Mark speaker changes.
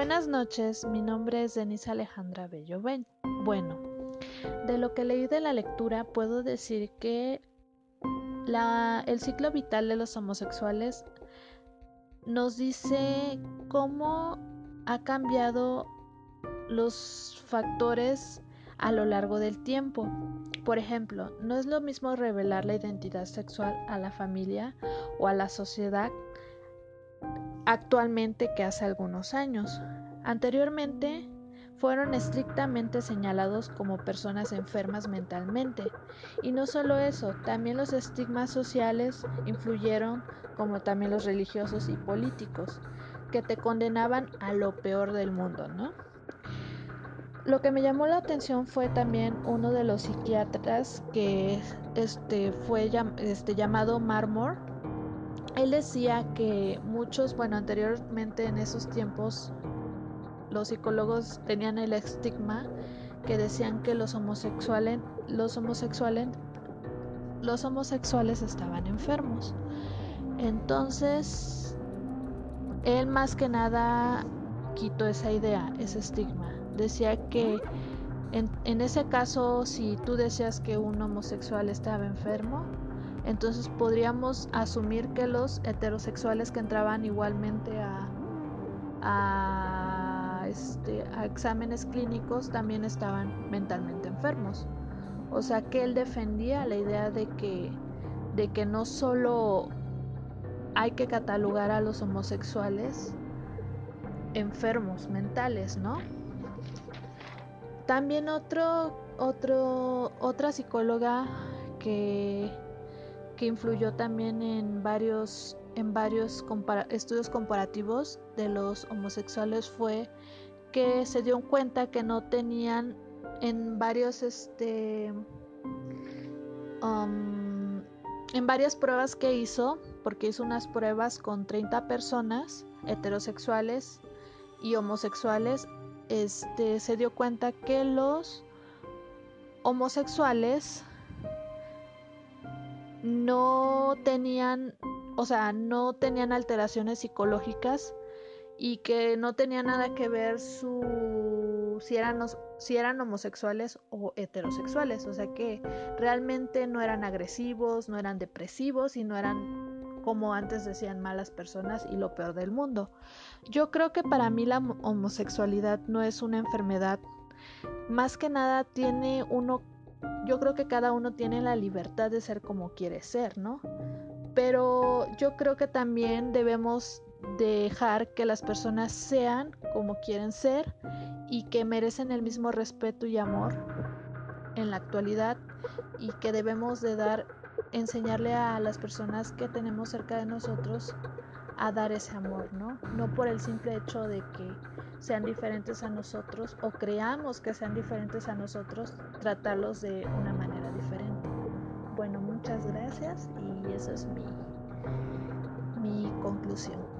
Speaker 1: Buenas noches, mi nombre es Denise Alejandra Bello. Bueno, de lo que leí de la lectura puedo decir que el ciclo vital de los homosexuales nos dice cómo ha cambiado los factores a lo largo del tiempo. Por ejemplo, no es lo mismo revelar la identidad sexual a la familia o a la sociedad actualmente que hace algunos años. Anteriormente fueron estrictamente señalados como personas enfermas mentalmente. Y no solo eso, también los estigmas sociales influyeron, como también los religiosos y políticos, que te condenaban a lo peor del mundo, ¿no? Lo que me llamó la atención fue también uno de los psiquiatras que este, fue este, llamado Marmor. Él decía que muchos, bueno, anteriormente en esos tiempos los psicólogos tenían el estigma que decían que los homosexuales, los homosexuales, los homosexuales estaban enfermos. Entonces, él más que nada quitó esa idea, ese estigma. Decía que en, ese caso, si tú decías que un homosexual estaba enfermo, entonces podríamos asumir que los heterosexuales que entraban igualmente a, a este, a exámenes clínicos también estaban mentalmente enfermos. O sea que él defendía la idea de que, de que no solo hay que catalogar a los homosexuales enfermos mentales, ¿no? También otro, otro, otra psicóloga que, que influyó también en varios en varios estudios comparativos de los homosexuales fue que se dio cuenta que no tenían en varios este um, en varias pruebas que hizo porque hizo unas pruebas con 30 personas heterosexuales y homosexuales este se dio cuenta que los homosexuales no tenían o sea, no tenían alteraciones psicológicas y que no tenía nada que ver su si eran si eran homosexuales o heterosexuales, o sea que realmente no eran agresivos, no eran depresivos y no eran como antes decían malas personas y lo peor del mundo. Yo creo que para mí la homosexualidad no es una enfermedad, más que nada tiene uno yo creo que cada uno tiene la libertad de ser como quiere ser, ¿no? pero yo creo que también debemos dejar que las personas sean como quieren ser y que merecen el mismo respeto y amor en la actualidad y que debemos de dar enseñarle a las personas que tenemos cerca de nosotros a dar ese amor, ¿no? No por el simple hecho de que sean diferentes a nosotros o creamos que sean diferentes a nosotros, tratarlos de una manera diferente. Bueno, muchas gracias y esa es mi, mi conclusión.